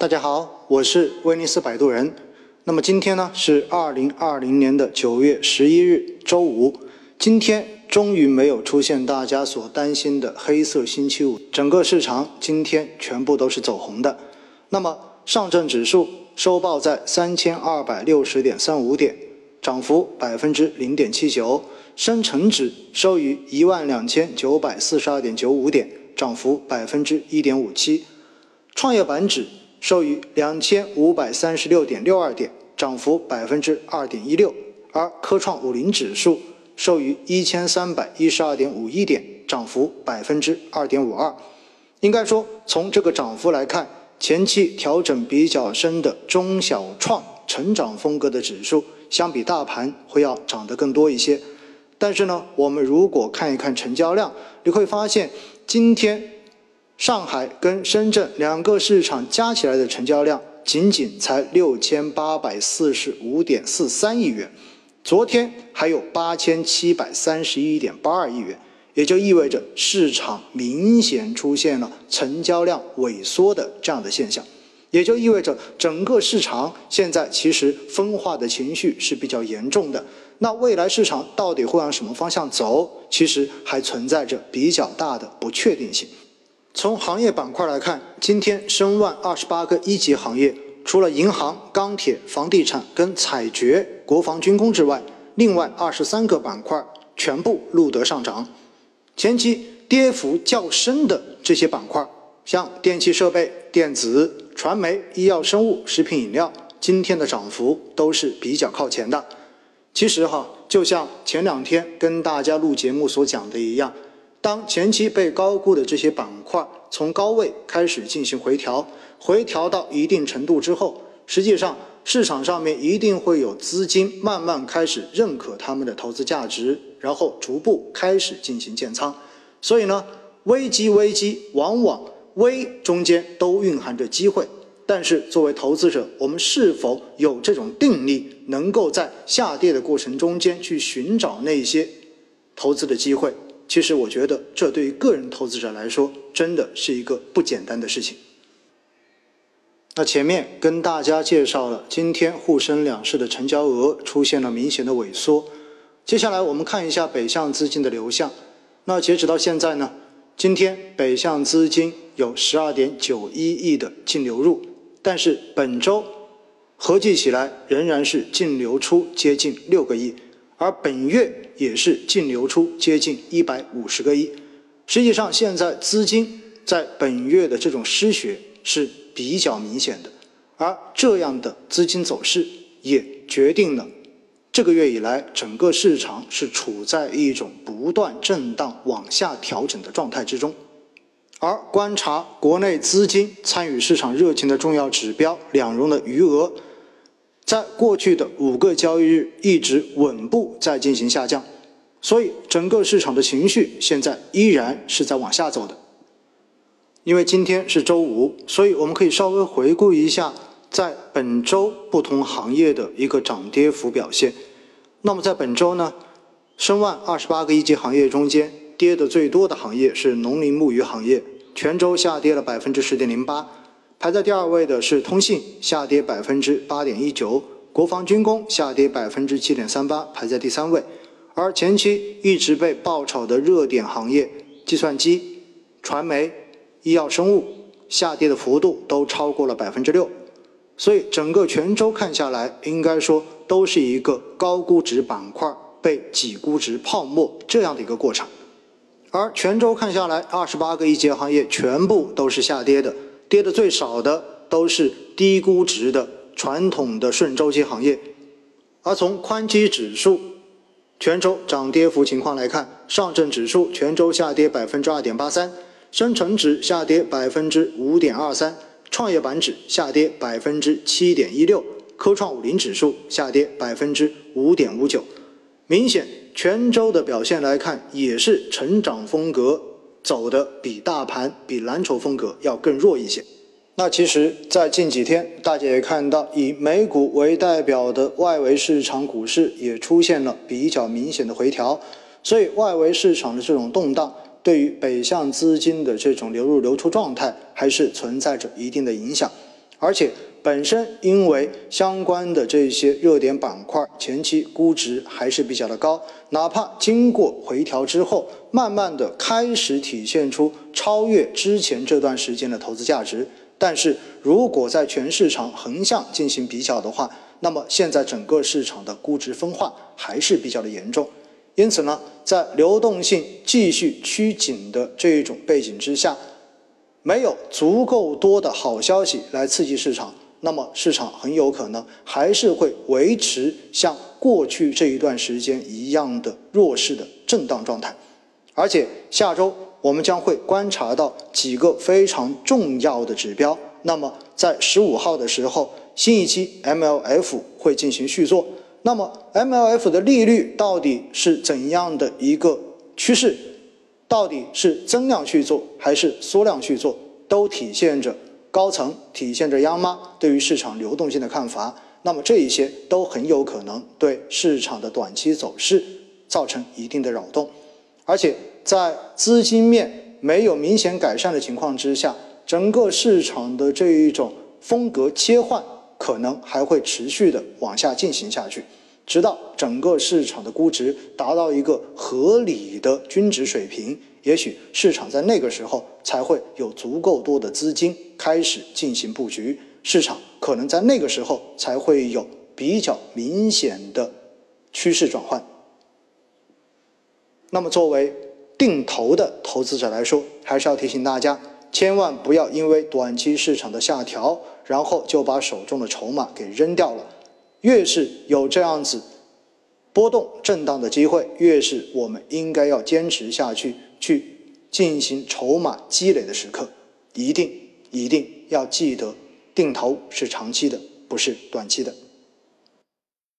大家好，我是威尼斯摆渡人。那么今天呢是二零二零年的九月十一日，周五。今天终于没有出现大家所担心的黑色星期五，整个市场今天全部都是走红的。那么上证指数收报在三千二百六十点三五点，涨幅百分之零点七九；深成指收于一万两千九百四十二点九五点，涨幅百分之一点五七；创业板指收于两千五百三十六点六二点，涨幅百分之二点一六；而科创五零指数收于一千三百一十二点五一点，涨幅百分之二点五二。应该说，从这个涨幅来看，前期调整比较深的中小创成长风格的指数，相比大盘会要涨得更多一些。但是呢，我们如果看一看成交量，你会发现今天。上海跟深圳两个市场加起来的成交量仅仅才六千八百四十五点四三亿元，昨天还有八千七百三十一点八二亿元，也就意味着市场明显出现了成交量萎缩的这样的现象，也就意味着整个市场现在其实分化的情绪是比较严重的。那未来市场到底会往什么方向走，其实还存在着比较大的不确定性。从行业板块来看，今天申万二十八个一级行业，除了银行、钢铁、房地产跟采掘、国防军工之外，另外二十三个板块全部录得上涨。前期跌幅较深的这些板块，像电气设备、电子、传媒、医药生物、食品饮料，今天的涨幅都是比较靠前的。其实哈，就像前两天跟大家录节目所讲的一样。当前期被高估的这些板块从高位开始进行回调，回调到一定程度之后，实际上市场上面一定会有资金慢慢开始认可他们的投资价值，然后逐步开始进行建仓。所以呢，危机危机往往危中间都蕴含着机会，但是作为投资者，我们是否有这种定力，能够在下跌的过程中间去寻找那些投资的机会？其实我觉得，这对于个人投资者来说，真的是一个不简单的事情。那前面跟大家介绍了，今天沪深两市的成交额出现了明显的萎缩。接下来我们看一下北向资金的流向。那截止到现在呢，今天北向资金有十二点九一亿的净流入，但是本周合计起来仍然是净流出接近六个亿。而本月也是净流出接近一百五十个亿，实际上现在资金在本月的这种失血是比较明显的，而这样的资金走势也决定了这个月以来整个市场是处在一种不断震荡往下调整的状态之中，而观察国内资金参与市场热情的重要指标两融的余额。在过去的五个交易日一直稳步在进行下降，所以整个市场的情绪现在依然是在往下走的。因为今天是周五，所以我们可以稍微回顾一下在本周不同行业的一个涨跌幅表现。那么在本周呢，申万二十八个一级行业中间跌的最多的行业是农林牧渔行业，全周下跌了百分之十点零八。排在第二位的是通信，下跌百分之八点一九；国防军工下跌百分之七点三八，排在第三位。而前期一直被爆炒的热点行业，计算机、传媒、医药生物，下跌的幅度都超过了百分之六。所以整个全周看下来，应该说都是一个高估值板块被挤估值泡沫这样的一个过程。而全周看下来，二十八个一级行业全部都是下跌的。跌的最少的都是低估值的传统的顺周期行业，而从宽基指数全周涨跌幅情况来看，上证指数全周下跌百分之二点八三，深成指下跌百分之五点二三，创业板指下跌百分之七点一六，科创五零指数下跌百分之五点五九，明显全周的表现来看，也是成长风格。走的比大盘、比蓝筹风格要更弱一些。那其实，在近几天，大家也看到，以美股为代表的外围市场股市也出现了比较明显的回调。所以，外围市场的这种动荡，对于北向资金的这种流入流出状态，还是存在着一定的影响。而且本身因为相关的这些热点板块前期估值还是比较的高，哪怕经过回调之后，慢慢的开始体现出超越之前这段时间的投资价值。但是如果在全市场横向进行比较的话，那么现在整个市场的估值分化还是比较的严重。因此呢，在流动性继续趋紧的这一种背景之下，没有足够多的好消息来刺激市场，那么市场很有可能还是会维持像过去这一段时间一样的弱势的震荡状态。而且下周我们将会观察到几个非常重要的指标。那么在十五号的时候，新一期 MLF 会进行续作。那么 MLF 的利率到底是怎样的一个趋势？到底是增量去做还是缩量去做？都体现着高层、体现着央妈对于市场流动性的看法。那么这一些都很有可能对市场的短期走势造成一定的扰动。而且在资金面没有明显改善的情况之下，整个市场的这一种风格切换可能还会持续的往下进行下去。直到整个市场的估值达到一个合理的均值水平，也许市场在那个时候才会有足够多的资金开始进行布局，市场可能在那个时候才会有比较明显的趋势转换。那么，作为定投的投资者来说，还是要提醒大家，千万不要因为短期市场的下调，然后就把手中的筹码给扔掉了。越是有这样子波动震荡的机会，越是我们应该要坚持下去，去进行筹码积累的时刻。一定一定要记得，定投是长期的，不是短期的。